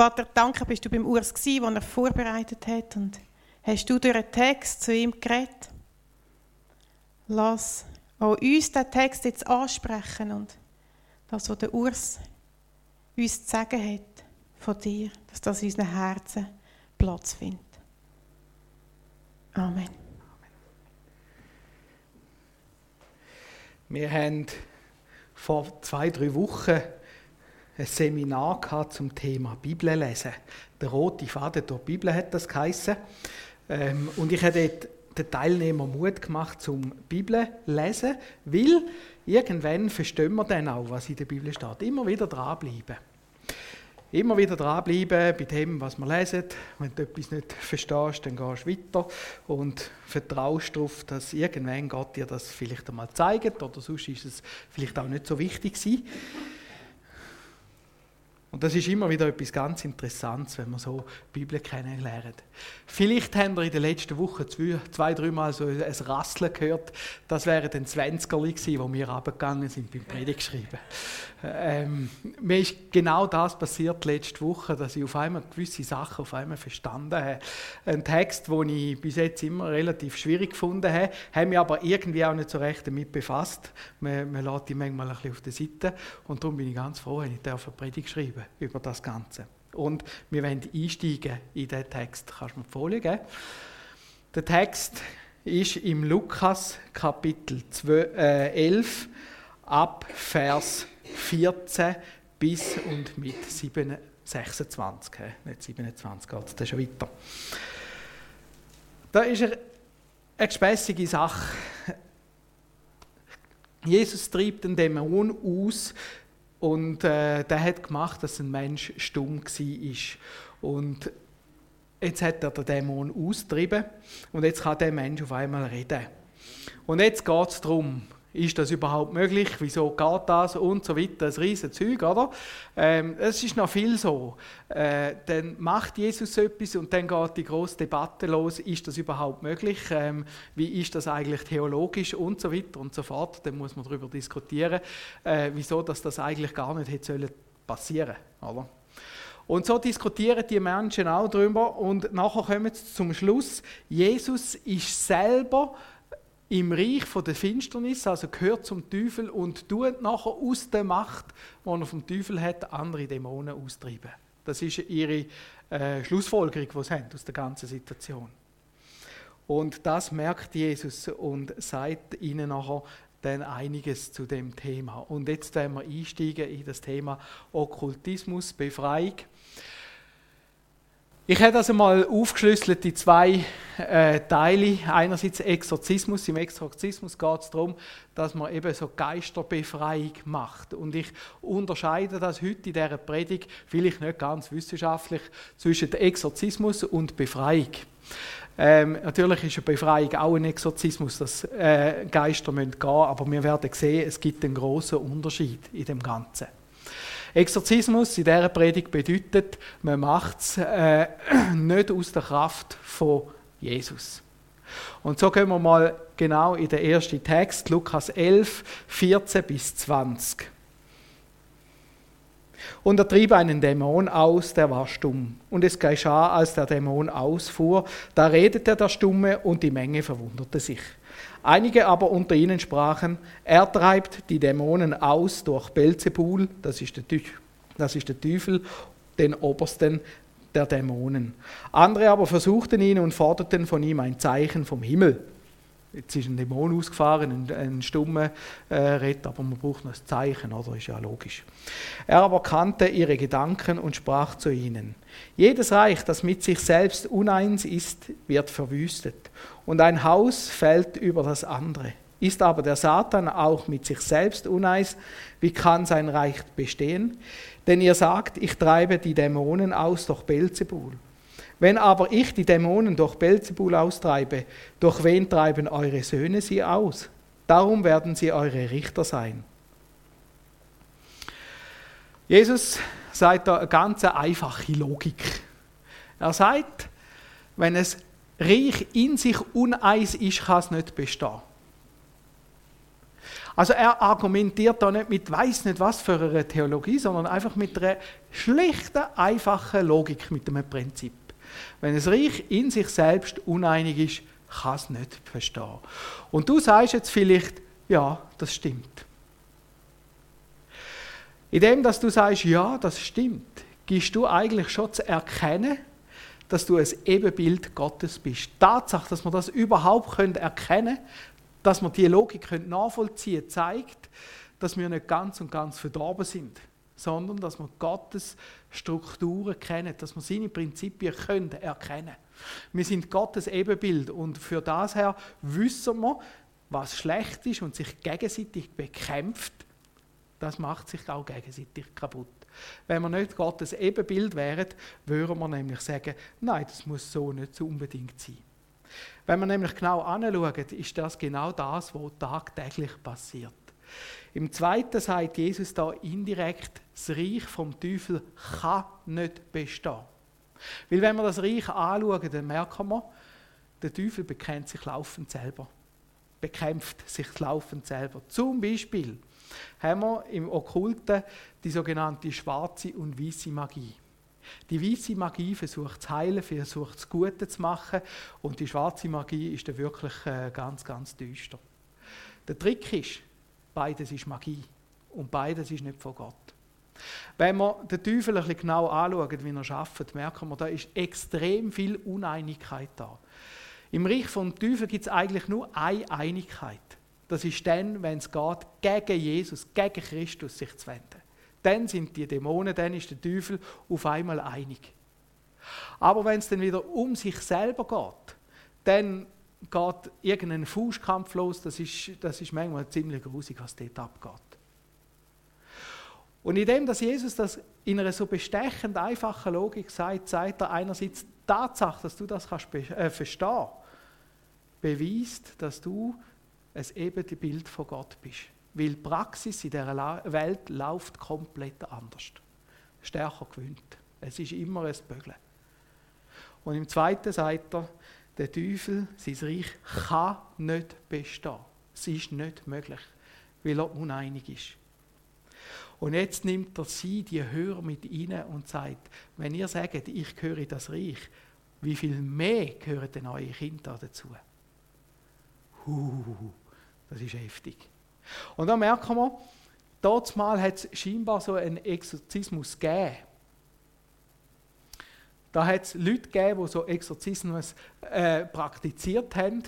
Vater, danke, bist du beim Urs gsi, den er vorbereitet hat und hast du durch den Text zu ihm geredet. Lass auch uns den Text jetzt ansprechen und das, was der Urs uns zu sagen hat von dir, dass das in unseren Herzen Platz findet. Amen. Wir haben vor zwei, drei Wochen ein Seminar gehabt zum Thema Bibel lesen. Der rote Faden die Bibel hat das geheissen. Ähm, und ich habe den Teilnehmern Mut gemacht zum Bibel lesen, weil irgendwann verstehen wir dann auch, was in der Bibel steht. Immer wieder dranbleiben. Immer wieder dranbleiben bei dem, was wir lesen. Wenn du etwas nicht verstehst, dann gehst du weiter und vertraust darauf, dass irgendwann Gott dir das vielleicht einmal zeigt oder sonst ist es vielleicht auch nicht so wichtig gewesen. Und das ist immer wieder etwas ganz Interessantes, wenn man so die Bibel kennenlernt. Vielleicht haben wir in den letzten Wochen zwei, zwei dreimal so ein Rasseln gehört. Das wären dann 20er gewesen, wo wir runtergegangen sind beim Predigtschreiben. Ähm, mir ist genau das passiert letzte Woche, dass ich auf einmal gewisse Sachen auf einmal verstanden habe. Ein Text, den ich bis jetzt immer relativ schwierig gefunden habe, habe mich aber irgendwie auch nicht so recht damit befasst. Man, man lässt die manchmal ein bisschen auf der Seite und darum bin ich ganz froh, wenn ich Predigt schreiben über das Ganze. Und wir wollen einsteigen in diesen Text. Kannst du mir die Folie geben? Der Text ist im Lukas Kapitel 12, äh, 11 ab Vers 14 bis und mit 7, 26. Nicht 27, geht es schon weiter. Da ist eine gespässige Sache. Jesus treibt den Dämon aus und äh, der hat gemacht, dass ein Mensch stumm war. Und jetzt hat er den Dämon austrieben und jetzt kann der Mensch auf einmal reden. Und jetzt geht es darum, ist das überhaupt möglich? Wieso geht das? Und so weiter. Ein riesiges Zeug, oder? Ähm, es ist noch viel so. Äh, dann macht Jesus etwas und dann geht die große Debatte los. Ist das überhaupt möglich? Ähm, wie ist das eigentlich theologisch? Und so weiter und so fort. Dann muss man darüber diskutieren, äh, wieso dass das eigentlich gar nicht hätte passieren sollen. Und so diskutieren die Menschen auch darüber und nachher kommen sie zum Schluss, Jesus ist selber im Reich von der Finsternis, also gehört zum Teufel und tut nachher aus der Macht, die er vom Teufel hat, andere Dämonen austreiben. Das ist ihre äh, Schlussfolgerung, die sie haben aus der ganzen Situation. Und das merkt Jesus und sagt ihnen nachher dann einiges zu dem Thema. Und jetzt werden wir einsteigen in das Thema Okkultismus, Befreiung. Ich habe das einmal aufgeschlüsselt in zwei äh, Teile. Einerseits Exorzismus. Im Exorzismus geht es darum, dass man eben so Geisterbefreiung macht. Und ich unterscheide das heute in dieser Predigt, vielleicht nicht ganz wissenschaftlich, zwischen Exorzismus und Befreiung. Ähm, natürlich ist eine Befreiung auch ein Exorzismus, dass äh, Geister gehen müssen aber wir werden sehen, es gibt einen großen Unterschied in dem Ganzen. Exorzismus in dieser Predigt bedeutet, man macht es äh, nicht aus der Kraft von Jesus. Und so gehen wir mal genau in den ersten Text, Lukas 11, 14 bis 20. Und er trieb einen Dämon aus, der war stumm. Und es geschah, als der Dämon ausfuhr, da redete der Stumme und die Menge verwunderte sich. Einige aber unter ihnen sprachen, er treibt die Dämonen aus durch Belzebul, das ist der, das ist der Teufel, den Obersten der Dämonen. Andere aber versuchten ihn und forderten von ihm ein Zeichen vom Himmel. Jetzt ist ein Dämon ausgefahren, ein, ein stummer äh, Ritt, aber man braucht noch ein Zeichen, oder? Ist ja logisch. Er aber kannte ihre Gedanken und sprach zu ihnen: Jedes Reich, das mit sich selbst uneins ist, wird verwüstet, und ein Haus fällt über das andere. Ist aber der Satan auch mit sich selbst uneins, wie kann sein Reich bestehen? Denn ihr sagt, ich treibe die Dämonen aus durch Belzebul. Wenn aber ich die Dämonen durch Belzebul austreibe, durch wen treiben eure Söhne sie aus? Darum werden sie eure Richter sein. Jesus sagt da eine ganz einfache Logik. Er sagt, wenn es Reich in sich uneins ist, kann es nicht bestehen. Also er argumentiert da nicht mit weiß nicht was für eine Theologie, sondern einfach mit einer schlichten, einfachen Logik, mit einem Prinzip. Wenn es Reich in sich selbst uneinig ist, kann es nicht verstehen. Und du sagst jetzt vielleicht, ja, das stimmt. Indem, dass du sagst, ja, das stimmt, gibst du eigentlich schon zu erkennen, dass du ein Ebenbild Gottes bist. Die Tatsache, dass wir das überhaupt erkennen können, dass wir die Logik nachvollziehen können, zeigt, dass wir nicht ganz und ganz verdorben sind, sondern dass wir Gottes Strukturen kennen, dass wir seine Prinzipien können erkennen Wir sind Gottes Ebenbild und für das her wissen wir, was schlecht ist und sich gegenseitig bekämpft, das macht sich auch gegenseitig kaputt. Wenn wir nicht Gottes Ebenbild wären, würden wir nämlich sagen, nein, das muss so nicht so unbedingt sein. Wenn wir nämlich genau anschauen, ist das genau das, was tagtäglich passiert. Im zweiten sagt Jesus da indirekt, das Reich vom Teufel kann nicht bestehen. Weil wenn wir das Reich anschauen, dann merken wir, der Teufel bekennt sich laufend selber. Bekämpft sich laufend selber. Zum Beispiel haben wir im Okkulten die sogenannte schwarze und weiße Magie. Die weiße Magie versucht zu heilen, versucht das Gute zu machen und die schwarze Magie ist dann wirklich äh, ganz, ganz düster. Der Trick ist, beides ist Magie und beides ist nicht von Gott. Wenn wir den Teufel ein bisschen genau anschauen, wie er arbeitet, merken wir, da ist extrem viel Uneinigkeit da. Im Reich vom Teufel gibt es eigentlich nur eine Einigkeit. Das ist dann, wenn es geht, gegen Jesus, gegen Christus sich zu wenden. Dann sind die Dämonen, dann ist der Teufel auf einmal einig. Aber wenn es dann wieder um sich selber geht, dann geht irgendein Fußkampf los, das ist, das ist manchmal ziemlich grusig, was dort abgeht. Und indem, dass Jesus das in einer so bestechend einfachen Logik sagt, sagt er einerseits die Tatsache, dass du das kannst äh, verstehen beweist, dass du ein Ebenbild von Gott bist. Weil die Praxis in dieser Welt läuft komplett anders. Stärker gewöhnt. Es ist immer ein Bögeln. Und im zweiten sagt er, der Teufel, sein Reich, kann nicht bestehen. Es ist nicht möglich, weil er uneinig ist. Und jetzt nimmt er sie, die Hörer, mit rein und sagt, wenn ihr sagt, ich gehöre das Reich, wie viel mehr gehören denn eure Kinder dazu? Huh, das ist heftig. Und da merken wir, dort mal hat es scheinbar so einen Exorzismus gegeben. Da hat es Leute gegeben, die so Exorzismus äh, praktiziert haben.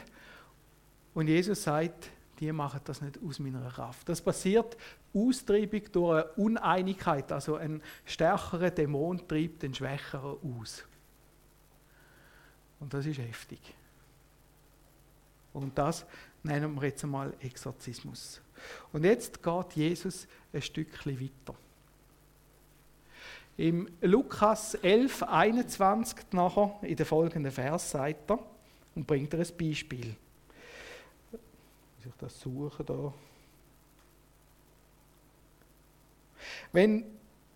Und Jesus sagt, die machen das nicht aus meiner Kraft. Das passiert Austreibung durch eine Uneinigkeit. Also ein stärkerer Dämon treibt den Schwächeren aus. Und das ist heftig. Und das nennen wir jetzt einmal Exorzismus. Und jetzt geht Jesus ein Stückchen weiter. Im Lukas 11, 21 nachher, in den folgenden Vers, sagt er und bringt er ein Beispiel. Muss ich das suchen da? Wenn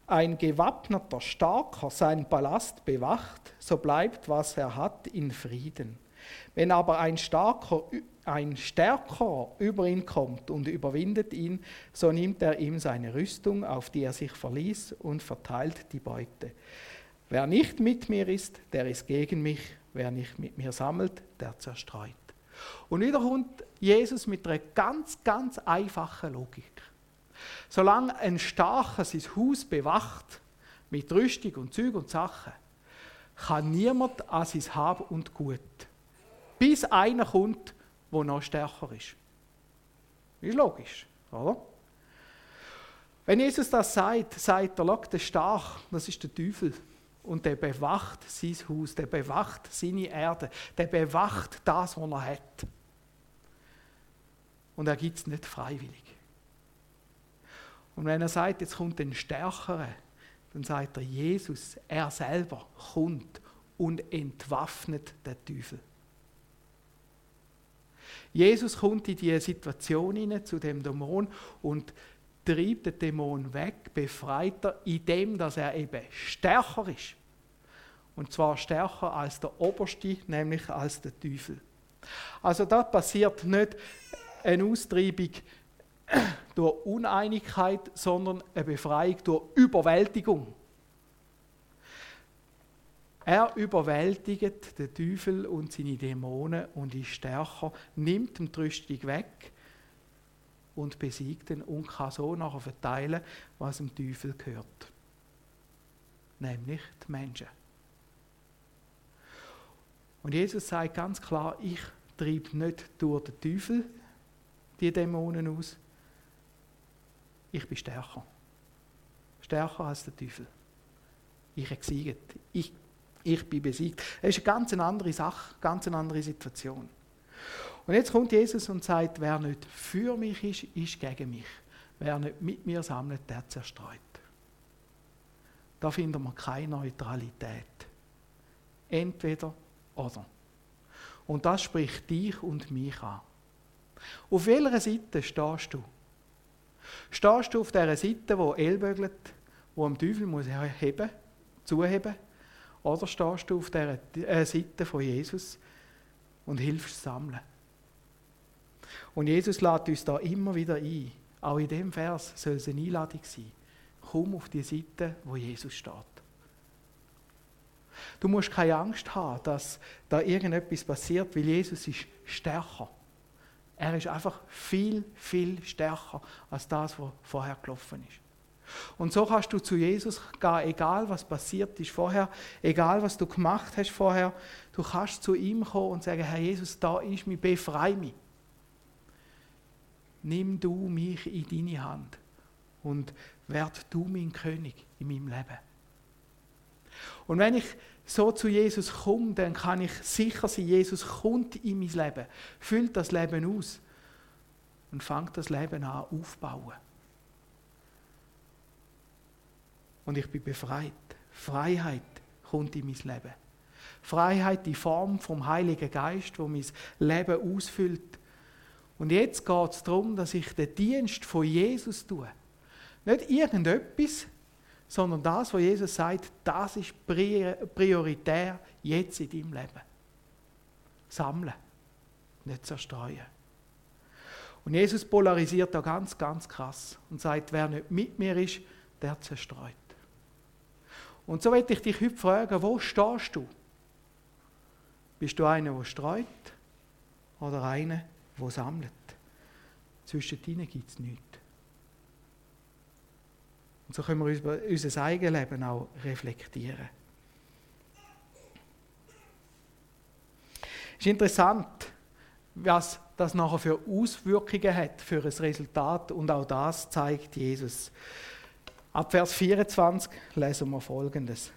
ein gewappneter Starker seinen Palast bewacht, so bleibt, was er hat, in Frieden. Wenn aber ein Starker ein Stärker über ihn kommt und überwindet ihn, so nimmt er ihm seine Rüstung, auf die er sich verließ, und verteilt die Beute. Wer nicht mit mir ist, der ist gegen mich. Wer nicht mit mir sammelt, der zerstreut. Und wieder kommt Jesus mit einer ganz, ganz einfachen Logik. Solange ein Starker sein Haus bewacht, mit Rüstung und Züg und Sachen, kann niemand an sein Hab und Gut. Bis einer kommt, wo noch stärker ist. Ist logisch, oder? Wenn Jesus das sagt, sagt er, der stark, das ist der Teufel. Und der bewacht sein Haus, der bewacht seine Erde, der bewacht das, was er hat. Und er gibt es nicht freiwillig. Und wenn er sagt, jetzt kommt ein Stärkere, dann sagt er, Jesus, er selber kommt und entwaffnet den Teufel. Jesus kommt in diese Situation hinein, zu dem Dämon und treibt den Dämon weg, befreit er, indem dass er eben stärker ist. Und zwar stärker als der Oberste, nämlich als der Teufel. Also da passiert nicht eine Austreibung durch Uneinigkeit, sondern eine Befreiung durch Überwältigung. Er überwältigt den Teufel und seine Dämonen und ist stärker, nimmt die Rüstung weg und besiegt ihn und kann so nachher verteilen, was dem Teufel gehört. Nämlich die Menschen. Und Jesus sagt ganz klar, ich treibe nicht durch den Teufel die Dämonen aus. Ich bin stärker. Stärker als der Teufel. Ich habe gesiegt. Ich, ich bin besiegt. Das ist eine ganz andere Sache, ganz eine andere Situation. Und jetzt kommt Jesus und sagt, wer nicht für mich ist, ist gegen mich. Wer nicht mit mir sammelt, der zerstreut. Da finden wir keine Neutralität. Entweder oder. Und das spricht dich und mich an. Auf welcher Seite stehst du? Stehst du auf der Seite, wo ellbögelt, wo am Teufel muss heben, zuheben? Oder stehst du auf der äh, Seite von Jesus und hilfst sammeln? Und Jesus lädt uns da immer wieder ein. Auch in dem Vers soll es eine Einladung sein. Komm auf die Seite, wo Jesus steht. Du musst keine Angst haben, dass da irgendetwas passiert, weil Jesus ist stärker. Er ist einfach viel, viel stärker als das, was vorher gelaufen ist. Und so kannst du zu Jesus gehen, egal was passiert ist vorher, egal was du gemacht hast vorher. Du kannst zu ihm kommen und sagen: Herr Jesus, da ist mich, befreie mich. Nimm du mich in deine Hand und werd du mein König in meinem Leben. Und wenn ich so zu Jesus komme, dann kann ich sicher sein, Jesus kommt in mein Leben, füllt das Leben aus und fängt das Leben an aufbauen. Und ich bin befreit. Freiheit kommt in mein Leben. Freiheit, die Form vom Heiligen Geist, wo mein Leben ausfüllt. Und jetzt geht es darum, dass ich den Dienst von Jesus tue. Nicht irgendetwas, sondern das, was Jesus sagt, das ist prioritär jetzt in deinem Leben. Sammeln, nicht zerstreuen. Und Jesus polarisiert da ganz, ganz krass und sagt, wer nicht mit mir ist, der zerstreut. Und so möchte ich dich heute fragen, wo stehst du? Bist du einer, der streut oder einer, der sammelt? Zwischen ihnen gibt es nichts. Und so können wir unser eigenes Leben auch reflektieren. Es ist interessant, was das nachher für Auswirkungen hat, für ein Resultat. Und auch das zeigt Jesus. Ab Vers 24 lesen wir Folgendes.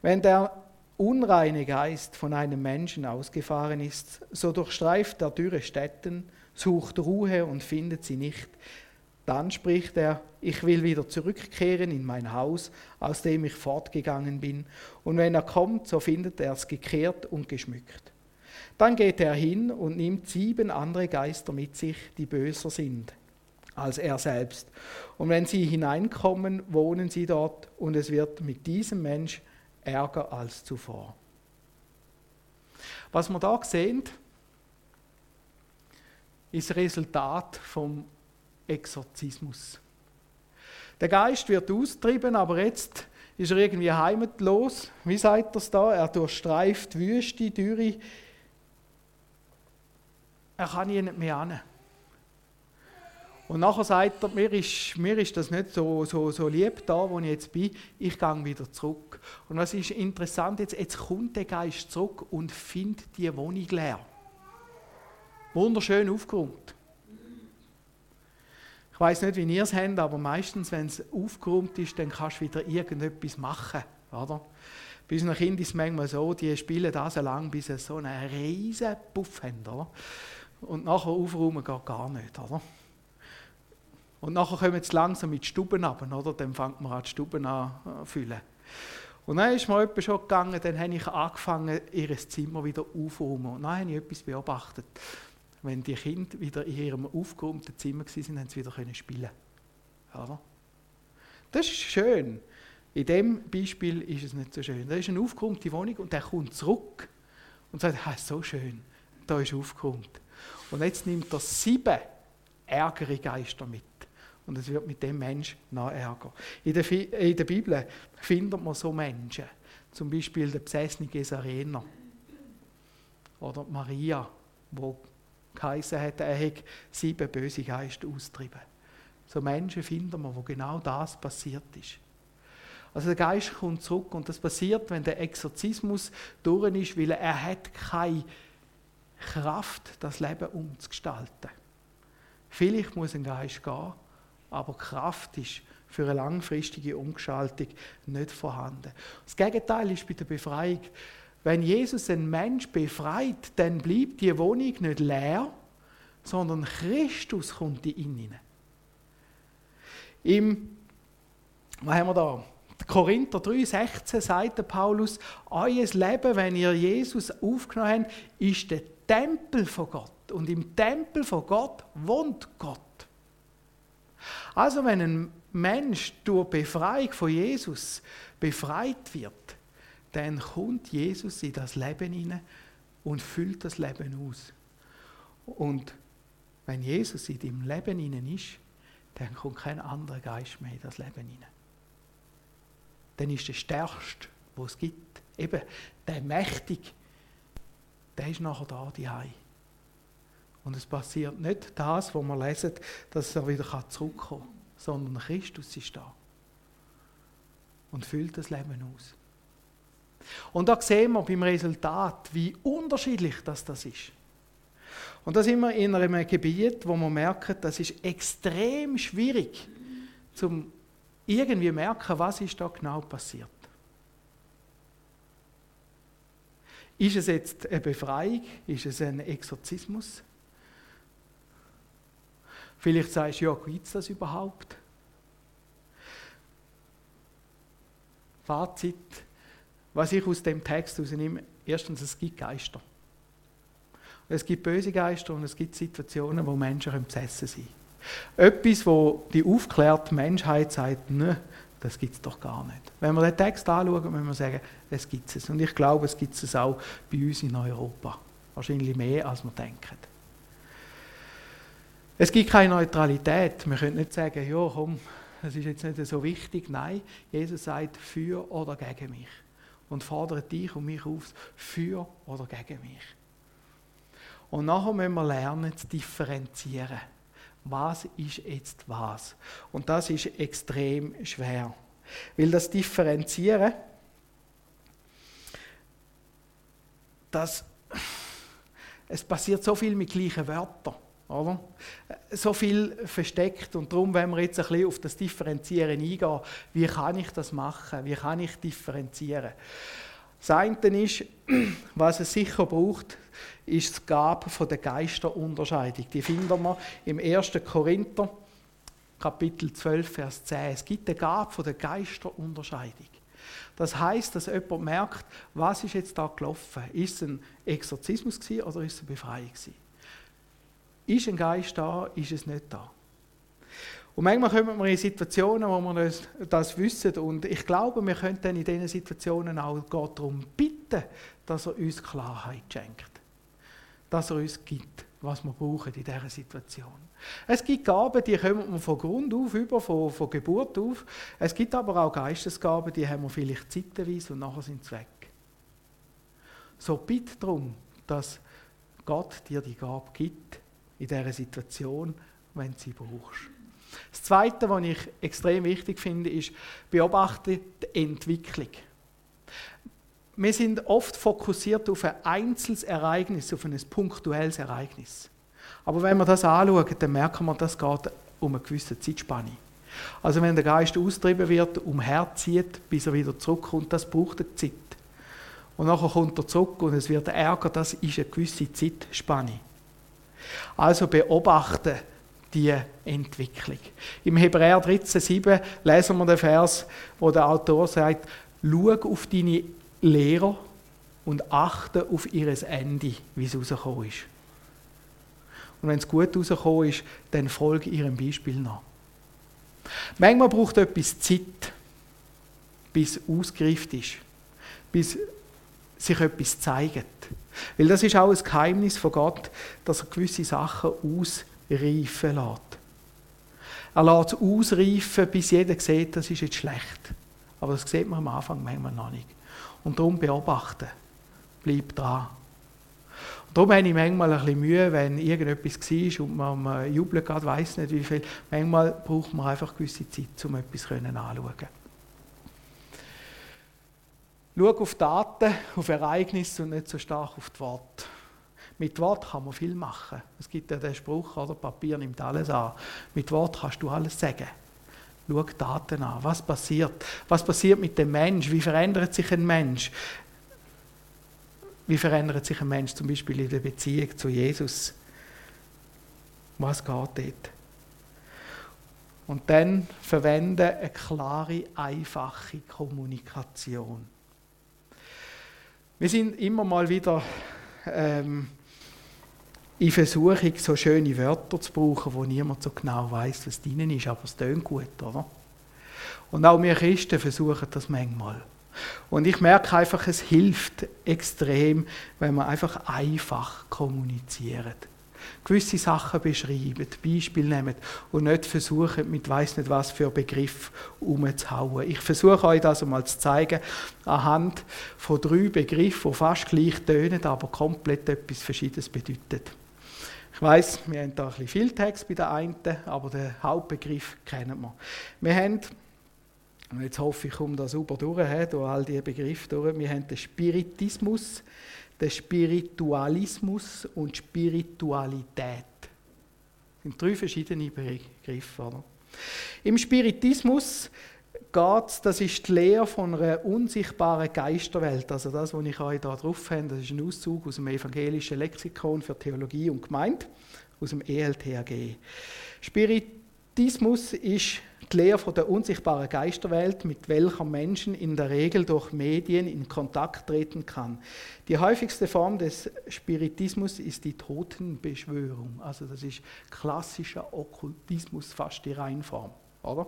Wenn der unreine Geist von einem Menschen ausgefahren ist, so durchstreift er dürre Städten, sucht Ruhe und findet sie nicht. Dann spricht er, ich will wieder zurückkehren in mein Haus, aus dem ich fortgegangen bin. Und wenn er kommt, so findet er es gekehrt und geschmückt. Dann geht er hin und nimmt sieben andere Geister mit sich, die böser sind als er selbst. Und wenn sie hineinkommen, wohnen sie dort und es wird mit diesem Mensch ärger als zuvor. Was wir da sehen, ist Resultat vom Exorzismus. Der Geist wird austrieben, aber jetzt ist er irgendwie heimatlos. Wie sagt er es da? Er durchstreift Wüste, Dürre. Er kann hier nicht mehr hin. Und nachher sagt er, mir ist, mir ist das nicht so, so, so lieb da, wo ich jetzt bin, ich gehe wieder zurück. Und was ist interessant, jetzt, jetzt kommt der Geist zurück und findet die Wohnung leer. Wunderschön aufgeräumt. Ich weiß nicht, wie ihr es habt, aber meistens, wenn es aufgeräumt ist, dann kannst du wieder irgendetwas machen. Oder? Bei unseren Kindern ist es manchmal so, die spielen da so lange, bis sie so einen riesen Puff haben. Oder? Und nachher aufräumen geht gar nicht. Oder? Und nachher kommen sie langsam mit Stuben ab, oder? Dann fängt man an, die Stuben an zu füllen. Und dann ist mir schon gegangen, dann habe ich angefangen, ihr Zimmer wieder aufzuräumen. Und dann habe ich etwas beobachtet wenn die Kinder wieder in ihrem aufgeräumten Zimmer waren, haben sie wieder spielen können. Das ist schön. In dem Beispiel ist es nicht so schön. Da ist eine aufgeräumte Wohnung und der kommt zurück und sagt, ah, so schön, da ist aufgeräumt. Und jetzt nimmt er sieben ärgere Geister mit. Und es wird mit dem Mensch noch ärger. In der, in der Bibel findet man so Menschen. Zum Beispiel der besessene Gesarena. Oder Maria, wo geheißen hat, er hätte sieben böse Geister austrieben. So Menschen finden wir, wo genau das passiert ist. Also der Geist kommt zurück und das passiert, wenn der Exorzismus durch ist, weil er hat keine Kraft, das Leben umzugestalten. Vielleicht muss ein Geist gehen, aber Kraft ist für eine langfristige Umgestaltung nicht vorhanden. Das Gegenteil ist bei der Befreiung. Wenn Jesus einen Mensch befreit, dann bleibt die Wohnung nicht leer, sondern Christus kommt in ihn hinein. Im, was haben wir da? Korinther 3,16 sagt Paulus, euer Leben, wenn ihr Jesus aufgenommen habt, ist der Tempel von Gott. Und im Tempel von Gott wohnt Gott. Also wenn ein Mensch durch Befreiung von Jesus befreit wird, dann kommt Jesus in das Leben hinein und füllt das Leben aus. Und wenn Jesus in deinem Leben hinein ist, dann kommt kein anderer Geist mehr in das Leben hinein. Dann ist der Stärkste, wo es gibt, eben der Mächtige, der ist nachher da, die Und es passiert nicht das, was wir lesen, dass er wieder zurückkommen kann, sondern Christus ist da und füllt das Leben aus. Und da sehen wir beim Resultat, wie unterschiedlich das, das ist. Und da sind wir in einem Gebiet, wo man merkt, das ist extrem schwierig, zum irgendwie merken, was ist da genau passiert. Ist es jetzt eine Befreiung? Ist es ein Exorzismus? Vielleicht sagst du, ja, gibt es das überhaupt? Fazit, was ich aus dem Text herausnehme, erstens, es gibt Geister. Es gibt böse Geister und es gibt Situationen, wo Menschen besessen sind. Etwas, wo die aufklärte Menschheit sagt, ne, das gibt es doch gar nicht. Wenn wir den Text anschauen, müssen wir sagen, es gibt es. Und ich glaube, es gibt es auch bei uns in Europa. Wahrscheinlich mehr, als wir denken. Es gibt keine Neutralität. Wir können nicht sagen, ja, komm, das ist jetzt nicht so wichtig. Nein, Jesus sagt für oder gegen mich. Und fordert dich und mich auf, für oder gegen mich. Und nachher müssen wir lernen zu differenzieren was ist jetzt was. Und das ist extrem schwer. Weil das Differenzieren, das, es passiert so viel mit gleichen Wörtern. Oder? So viel versteckt und darum, wenn wir jetzt ein bisschen auf das Differenzieren eingehen, wie kann ich das machen? Wie kann ich differenzieren? Das eine ist, was es sicher braucht, ist die Gabe von der Geisterunterscheidung. Die finden wir im 1. Korinther, Kapitel 12, Vers 10. Es gibt eine Gabe von der Geisterunterscheidung. Das heißt, dass jemand merkt, was ist jetzt da gelaufen? Ist es ein Exorzismus oder ist es eine Befreiung Ist ein Geist da, ist es nicht da? Und manchmal kommen wir in Situationen, wo wir das wissen. Und ich glaube, wir können dann in diesen Situationen auch Gott darum bitten, dass er uns Klarheit schenkt. Dass er uns gibt, was wir brauchen in dieser Situation. Es gibt Gaben, die kommen wir von Grund auf, über, von, von Geburt auf. Es gibt aber auch Geistesgaben, die haben wir vielleicht zeitweise und nachher sind sie weg. So bitte darum, dass Gott dir die Gabe gibt in dieser Situation, wenn du sie brauchst. Das Zweite, was ich extrem wichtig finde, ist, beobachte die Entwicklung. Wir sind oft fokussiert auf ein einzelnes Ereignis, auf ein punktuelles Ereignis. Aber wenn wir das anschauen, dann merken wir, das geht um eine gewisse Zeitspanne. Also wenn der Geist austrieben wird, umherzieht, bis er wieder zurückkommt, das braucht eine Zeit. Und nachher kommt er zurück und es wird Ärger, das ist eine gewisse Zeitspanne. Also beobachten, die Entwicklung. Im Hebräer 13,7 lesen wir den Vers, wo der Autor sagt: Schau auf deine Lehrer und achte auf ihr Ende, wie es rausgekommen ist. Und wenn es gut rausgekommen ist, dann folge ihrem Beispiel nach. Manchmal braucht etwas Zeit, bis ausgereift ist, bis sich etwas zeigt. Weil das ist auch ein Geheimnis von Gott, dass er gewisse Sachen aus reifen lässt. Er lässt es ausreifen, bis jeder sieht, das ist jetzt schlecht. Aber das sieht man am Anfang manchmal noch nicht. Und darum beobachten. Bleib dran. Und darum habe ich manchmal ein bisschen Mühe, wenn irgendetwas war und man, jubelt gerade, weiss nicht wie viel. Manchmal braucht man einfach gewisse Zeit, um etwas anzuschauen. Schau auf Daten, auf Ereignisse und nicht so stark auf die Worte. Mit Wort kann man viel machen. Es gibt ja den Spruch, oder Papier nimmt alles an. Mit Wort kannst du alles sagen. Schau Daten an. Was passiert? Was passiert mit dem Mensch? Wie verändert sich ein Mensch? Wie verändert sich ein Mensch zum Beispiel in der Beziehung zu Jesus? Was geht dort? Und dann verwende eine klare, einfache Kommunikation. Wir sind immer mal wieder ähm, in Versuchung, so schöne Wörter zu brauchen, wo niemand so genau weiß, was drin ist, aber es tönt gut, oder? Und auch wir Christen versuchen das manchmal. Und ich merke einfach, es hilft extrem, wenn man einfach einfach kommuniziert. Gewisse Sachen beschreiben, Beispiele nehmen und nicht versuchen, mit weiß nicht was für Begriff umzuhauen. Ich versuche euch das einmal zu zeigen, anhand von drei Begriffen, die fast gleich tönen, aber komplett etwas Verschiedenes bedeuten. Ich weiß, wir haben da ein bisschen viel Text bei der einen, aber den Hauptbegriff kennen wir. Wir haben, und jetzt hoffe ich, ich komme da super durch, durch all diese Begriffe durch, wir haben den Spiritismus, den Spiritualismus und Spiritualität. Das sind drei verschiedene Begriffe. Oder? Im Spiritismus geht das ist die Lehre von einer unsichtbaren Geisterwelt. Also das, was ich euch da drauf habe, das ist ein Auszug aus dem evangelischen Lexikon für Theologie und Gemeinde, aus dem ELTHG. Spiritismus ist die Lehre von der unsichtbaren Geisterwelt, mit welcher Menschen in der Regel durch Medien in Kontakt treten kann. Die häufigste Form des Spiritismus ist die Totenbeschwörung. Also das ist klassischer Okkultismus, fast die Reinform, oder?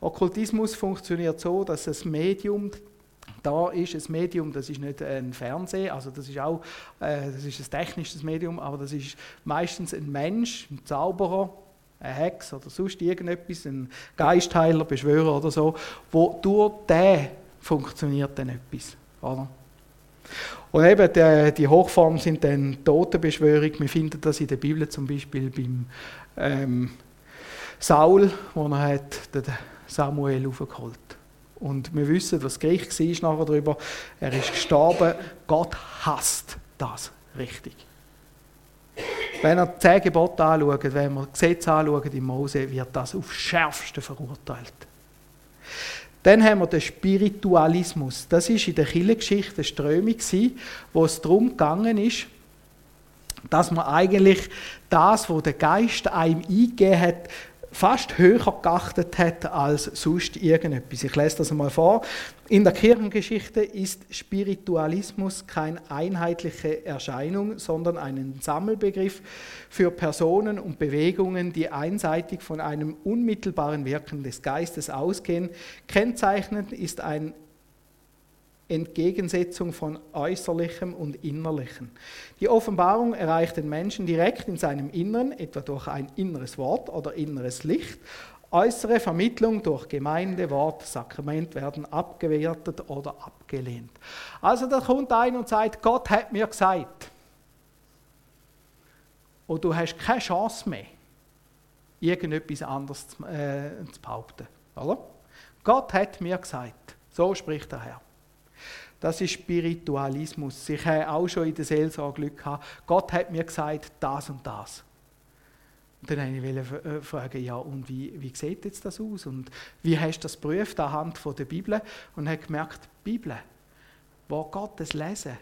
Okkultismus funktioniert so, dass das Medium da ist ein Medium, das ist nicht ein Fernseher, also das ist auch äh, das ist ein technisches Medium, aber das ist meistens ein Mensch, ein Zauberer, ein Hex oder sonst irgendetwas, ein Geistheiler, Beschwörer oder so, wo durch den funktioniert dann etwas. Oder? Und eben die, die Hochform sind dann Totenbeschwörung. Wir finden das in der Bibel zum Beispiel beim ähm, Saul, wo er hat den Samuel aufgeholt. Und wir wissen, was das Gericht war nachher darüber. Er ist gestorben. Gott hasst das richtig. Wenn die zehn Gebote anschaut, wenn wir Gesetze anschauen in Mose, wird das aufs Schärfste verurteilt. Dann haben wir den Spiritualismus. Das ist in der Kirchengeschichte eine Strömung, wo es darum gegangen ist, dass man eigentlich das, was der Geist einem eingegeben hat, fast höher geachtet hat als sonst irgendetwas. Ich lese das einmal vor. In der Kirchengeschichte ist Spiritualismus keine einheitliche Erscheinung, sondern ein Sammelbegriff für Personen und Bewegungen, die einseitig von einem unmittelbaren Wirken des Geistes ausgehen. Kennzeichnend ist ein Entgegensetzung von Äußerlichem und Innerlichem. Die Offenbarung erreicht den Menschen direkt in seinem Inneren, etwa durch ein inneres Wort oder inneres Licht. Äußere Vermittlung durch Gemeinde, Wort, Sakrament werden abgewertet oder abgelehnt. Also da kommt ein und sagt, Gott hat mir gesagt. Und du hast keine Chance mehr, irgendetwas anderes zu, äh, zu behaupten. Oder? Gott hat mir gesagt. So spricht der Herr. Das ist Spiritualismus. Ich habe auch schon in der Seelsorge Glück gehabt. Gott hat mir gesagt, das und das. Und dann wollte ich äh, fragen, ja, und wie, wie sieht jetzt das aus? Und wie hast du das geprüft anhand der Bibel? Und habe gemerkt, die Bibel, wo Gottes Lesen,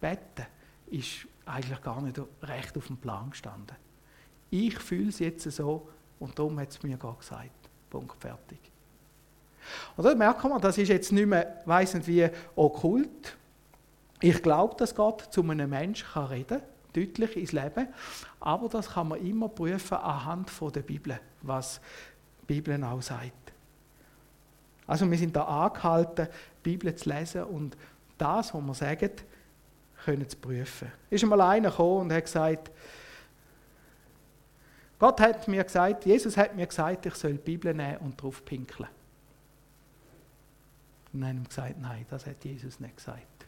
Beten, ist eigentlich gar nicht recht auf dem Plan gestanden. Ich fühle es jetzt so und darum hat es mir Gott gesagt. Punkt, fertig. Und da merkt man, das ist jetzt nicht mehr, weiss nicht wie, okkult. Ich glaube, dass Gott zu einem Menschen kann reden deutlich ins Leben, aber das kann man immer prüfen anhand der Bibel, was die Bibel auch sagt. Also wir sind da angehalten, die Bibel zu lesen und das, was wir sagen, können zu prüfen. Ist einmal einer gekommen und hat gesagt, Gott hat mir gesagt, Jesus hat mir gesagt, ich soll die Bibel nehmen und drauf pinkeln. Und wir gesagt, nein, das hat Jesus nicht gesagt.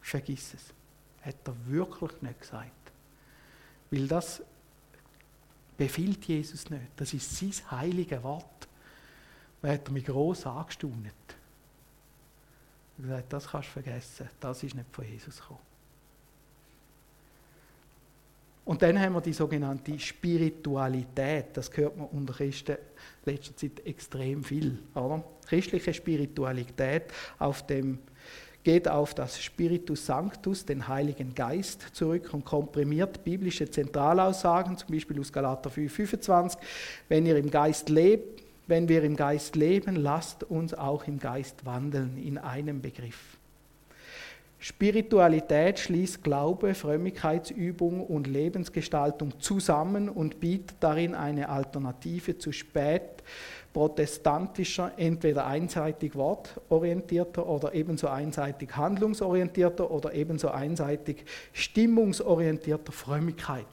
Vergiss es. Hat er wirklich nicht gesagt. Weil das befiehlt Jesus nicht. Das ist sein heiliges Wort. Da hat er mich gross angestaunt. Er hat gesagt, das kannst du vergessen. Das ist nicht von Jesus gekommen. Und dann haben wir die sogenannte Spiritualität. Das hört man unter Christen in letzter Zeit extrem viel. Oder? Christliche Spiritualität auf dem, geht auf das Spiritus Sanctus, den Heiligen Geist, zurück und komprimiert biblische Zentralaussagen, zum Beispiel aus Galater 5, 25. Wenn ihr im Geist lebt, wenn wir im Geist leben, lasst uns auch im Geist wandeln, in einem Begriff. Spiritualität schließt Glaube, Frömmigkeitsübung und Lebensgestaltung zusammen und bietet darin eine Alternative zu spät protestantischer, entweder einseitig wortorientierter oder ebenso einseitig handlungsorientierter oder ebenso einseitig stimmungsorientierter Frömmigkeit.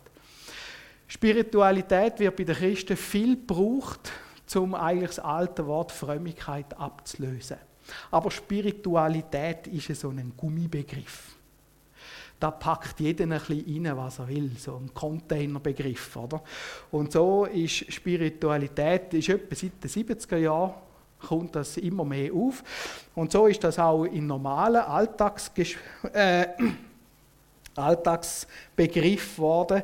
Spiritualität wird bei den Christen viel gebraucht, um eigentlich das alte Wort Frömmigkeit abzulösen. Aber Spiritualität ist so ein Gummibegriff. Da packt jeder ein bisschen rein, was er will, so ein Containerbegriff. Oder? Und so ist Spiritualität, ist etwa seit den 70er Jahren, kommt das immer mehr auf. Und so ist das auch in normalen Alltagsges äh, Alltagsbegriff geworden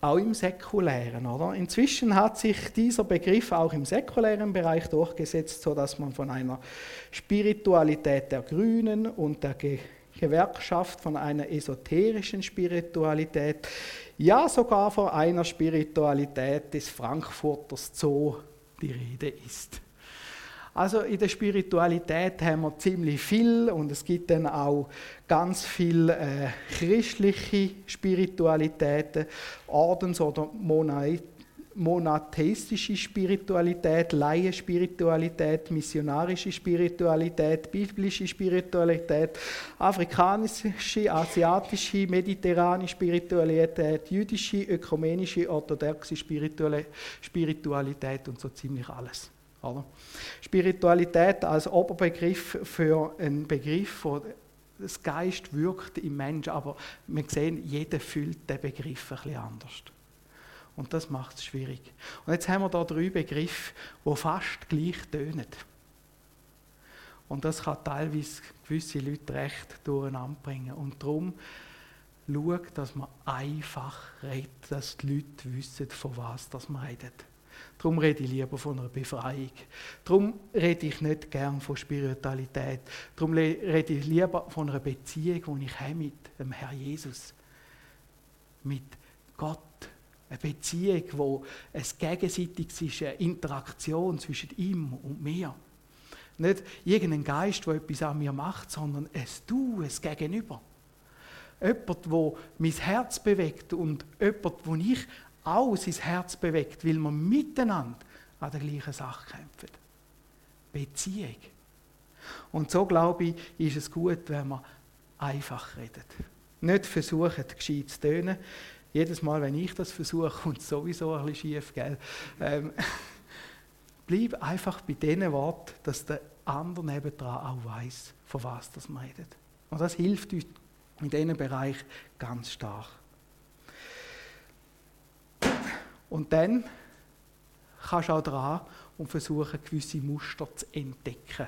auch im säkulären. Oder? Inzwischen hat sich dieser Begriff auch im säkulären Bereich durchgesetzt, sodass man von einer Spiritualität der Grünen und der Ge Gewerkschaft, von einer esoterischen Spiritualität, ja sogar von einer Spiritualität des Frankfurters Zoo die Rede ist. Also in der Spiritualität haben wir ziemlich viel und es gibt dann auch ganz viel äh, christliche Spiritualitäten, Ordens- oder monatheistische Spiritualität, Laienspiritualität, missionarische Spiritualität, biblische Spiritualität, afrikanische, asiatische, mediterrane Spiritualität, jüdische, ökumenische, orthodoxe Spiritualität und so ziemlich alles. Oder? Spiritualität als Oberbegriff für einen Begriff, wo das Geist wirkt im Menschen, aber wir sehen, jeder fühlt den Begriff ein bisschen anders. Und das macht es schwierig. Und jetzt haben wir da drei Begriffe, die fast gleich tönen. Und das kann teilweise gewisse Leute recht durcheinander bringen. Und darum schau, dass man einfach redet, dass die Leute wissen, von was das man redet. Darum rede ich lieber von einer Befreiung. Darum rede ich nicht gern von Spiritualität. Darum rede ich lieber von einer Beziehung, die ich habe mit dem Herr Jesus. Mit Gott. Eine Beziehung, wo es gegenseitig ist, eine Interaktion zwischen ihm und mir. Nicht irgendein Geist, der etwas an mir macht, sondern es Du, es Gegenüber. Jemand, der mein Herz bewegt und jemand, wo ich auch sein Herz bewegt, weil wir miteinander an der gleichen Sache kämpfen. Beziehung. Und so glaube ich, ist es gut, wenn man einfach redet. Nicht versuchen, gescheit zu tönen. Jedes Mal, wenn ich das versuche, kommt es sowieso ein bisschen schief, gell? Ähm, bleib einfach bei diesen Worten, dass der andere nebendran auch weiß, von was das man redet. Und das hilft uns in diesem Bereich ganz stark. Und dann kannst du auch dran und versuchen, gewisse Muster zu entdecken.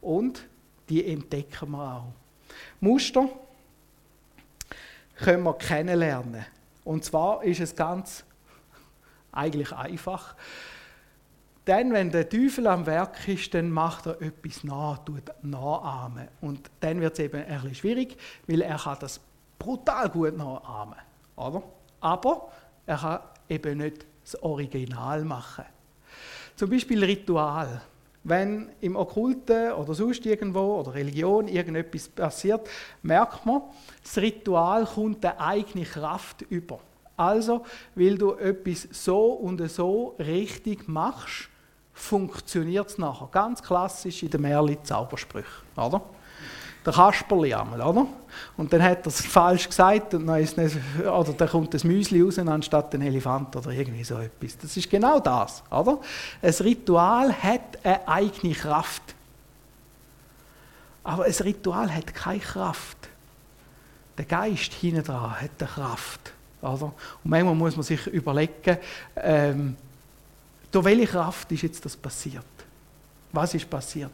Und die entdecken wir auch. Muster können wir kennenlernen. Und zwar ist es ganz eigentlich einfach. Denn wenn der Teufel am Werk ist, dann macht er etwas nach, tut nachahmen. Und dann wird es eben ein schwierig, weil er kann das brutal gut nachahmen. Oder? Aber er kann eben nicht das Original machen. Zum Beispiel Ritual. Wenn im Okkulten oder sonst irgendwo oder Religion irgendetwas passiert, merkt man, das Ritual kommt eine eigene Kraft über. Also, weil du etwas so und so richtig machst, funktioniert es nachher. Ganz klassisch in den Merli Zaubersprüchen, oder? Der Kasperli einmal, oder? Und dann hat er es falsch gesagt und dann, ist es, oder dann kommt das Müsli raus anstatt ein Elefant oder irgendwie so etwas. Das ist genau das, oder? Ein Ritual hat eine eigene Kraft. Aber ein Ritual hat keine Kraft. Der Geist hinten dran hat eine Kraft. Oder? Und manchmal muss man sich überlegen, ähm, durch welche Kraft ist jetzt das passiert? Was ist passiert?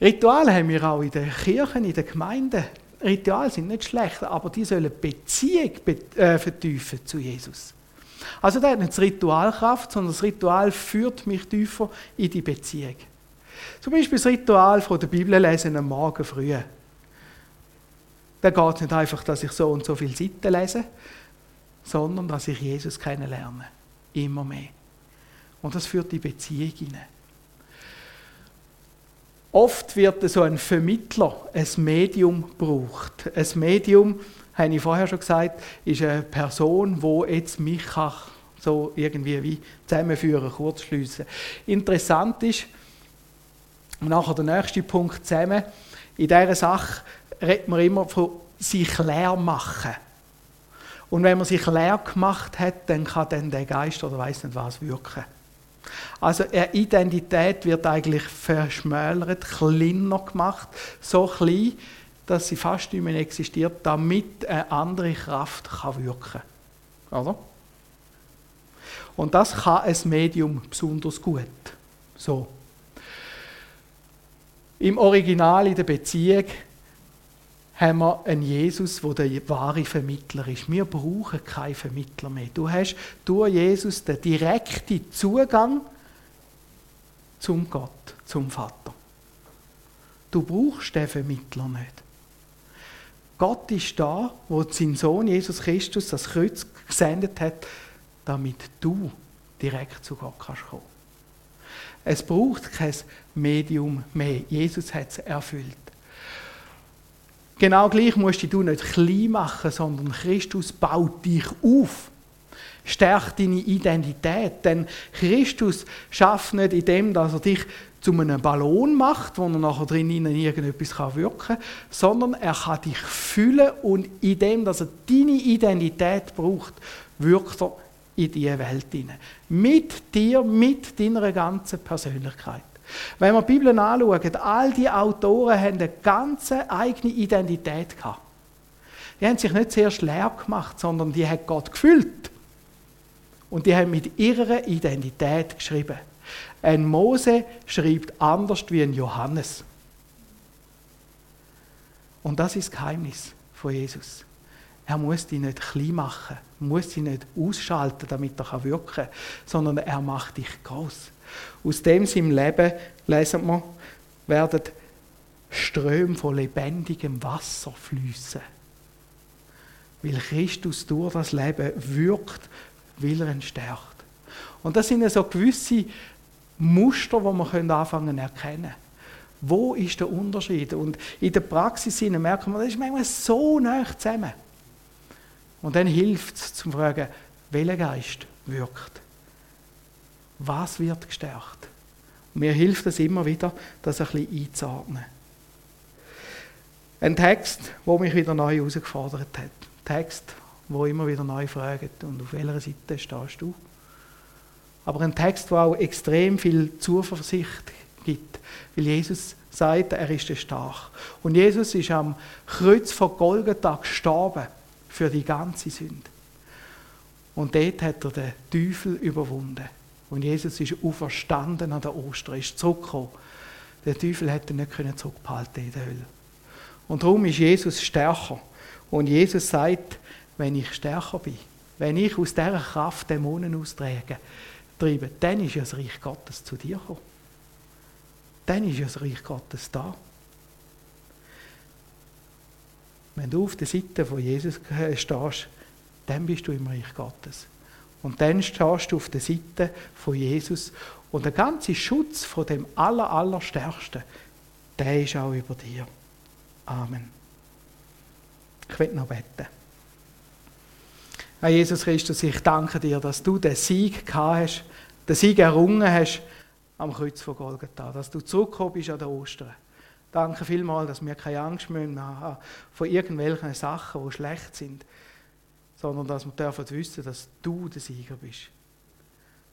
Rituale haben wir auch in den Kirchen, in den Gemeinden. Rituale sind nicht schlecht, aber die sollen Beziehung äh, vertiefen zu Jesus. Also da hat nicht das Ritual Kraft, sondern das Ritual führt mich tiefer in die Beziehung. Zum Beispiel das Ritual von der Bibel lesen am Morgen früh. Da geht es nicht einfach, dass ich so und so viele Seiten lese, sondern dass ich Jesus kennenlerne. Immer mehr. Und das führt die Beziehung hinein. Oft wird so ein Vermittler, ein Medium gebraucht. Ein Medium, habe ich vorher schon gesagt, ist eine Person, die jetzt mich kann so irgendwie wie zusammenführen, kurzschliessen. Interessant ist, nachher der nächste Punkt zusammen, in dieser Sache redet man immer von sich leer machen. Und wenn man sich leer gemacht hat, dann kann dann der Geist oder weiß nicht was wirken. Also eine Identität wird eigentlich verschmälert, kleiner gemacht, so klein, dass sie fast nicht mehr existiert, damit eine andere Kraft kann wirken kann. Und das kann ein Medium besonders gut. So. Im Original in der Beziehung haben wir einen Jesus, der der wahre Vermittler ist. Wir brauchen keinen Vermittler mehr. Du hast durch Jesus den direkten Zugang zum Gott, zum Vater. Du brauchst den Vermittler nicht. Gott ist da, wo sein Sohn Jesus Christus das Kreuz gesendet hat, damit du direkt zu Gott kannst kommen. Es braucht kein Medium mehr. Jesus hat es erfüllt. Genau gleich musst du nicht klein machen, sondern Christus baut dich auf. Stärkt deine Identität. Denn Christus schafft nicht in dem, dass er dich zu einem Ballon macht, wo er nachher drinnen irgendetwas wirken kann, sondern er kann dich füllen und in dem, dass er deine Identität braucht, wirkt er in diese Welt hinein. Mit dir, mit deiner ganzen Persönlichkeit. Wenn wir die Bibel anschauen, all die Autoren haben eine ganz eigene Identität gehabt. Die haben sich nicht zuerst leer gemacht, sondern die haben Gott gefüllt. Und die haben mit ihrer Identität geschrieben. Ein Mose schreibt anders wie ein Johannes. Und das ist das Geheimnis von Jesus. Er muss die nicht klein machen, muss sie nicht ausschalten, damit er wirken kann, sondern er macht dich groß. Aus dem seinem Leben, lesen wir, werden Ströme von lebendigem Wasser fließen. Weil Christus durch das Leben wirkt, will er ihn stärkt. Und das sind so gewisse Muster, die wir anfangen zu erkennen. Wo ist der Unterschied? Und in der Praxis merken wir, das ist manchmal so nah zusammen. Und dann hilft es zum Fragen, welcher Geist wirkt. Was wird gestärkt? mir hilft es immer wieder, das ein bisschen einzuordnen. Ein Text, der mich wieder neu herausgefordert hat. Ein Text, wo immer wieder neu fragt, und auf welcher Seite stehst du? Aber ein Text, der auch extrem viel Zuversicht gibt, weil Jesus sagt, er ist stark. Und Jesus ist am Kreuz von Golgatha gestorben für die ganze Sünde. Und dort hat er den Teufel überwunden. Und Jesus ist auferstanden an der Ostern, ist zurückgekommen. Der Teufel hätte ihn nicht zurückbehalten in der Hölle. Und darum ist Jesus stärker. Und Jesus sagt, wenn ich stärker bin, wenn ich aus dieser Kraft Dämonen austreibe, treibe, dann ist ja das Reich Gottes zu dir gekommen. Dann ist ja das Reich Gottes da. Wenn du auf der Seite von Jesus stehst, dann bist du im Reich Gottes. Und dann stehst du auf der Seite von Jesus und der ganze Schutz von dem aller, Allerstärksten, der ist auch über dir. Amen. Ich will noch beten. Herr Jesus Christus, ich danke dir, dass du den Sieg gehabt hast, den Sieg errungen hast am Kreuz von Golgatha, dass du zurückgekommen bist an der Ostern, Danke vielmals, dass wir keine Angst mehr haben vor irgendwelchen Sachen, die schlecht sind, sondern dass wir dürfen wissen, dass du der Sieger bist.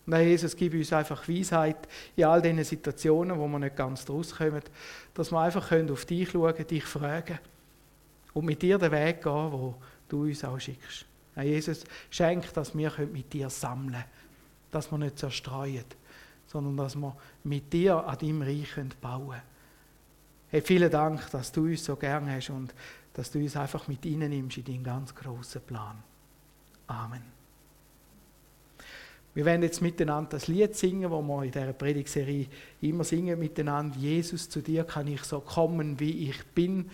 Und Herr Jesus, gib uns einfach Weisheit in all diesen Situationen, wo wir nicht ganz draus kommen, dass wir einfach auf dich schauen können, dich fragen und mit dir den Weg gehen, wo du uns auch schickst. Herr Jesus, schenk, dass wir mit dir sammeln können, dass wir nicht zerstreuen, sondern dass wir mit dir an deinem Reich bauen können. Hey, vielen Dank, dass du uns so gern hast und dass du uns einfach mit nimmst in deinen ganz großen Plan. Amen. Wir werden jetzt miteinander das Lied singen, wo wir in dieser Predigserie immer singen miteinander. Jesus, zu dir kann ich so kommen, wie ich bin.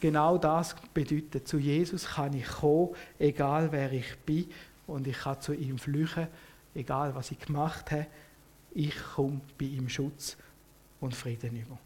Genau das bedeutet, zu Jesus kann ich kommen, egal wer ich bin. Und ich kann zu ihm flüchen, egal was ich gemacht habe. Ich komme bei ihm Schutz und Frieden über.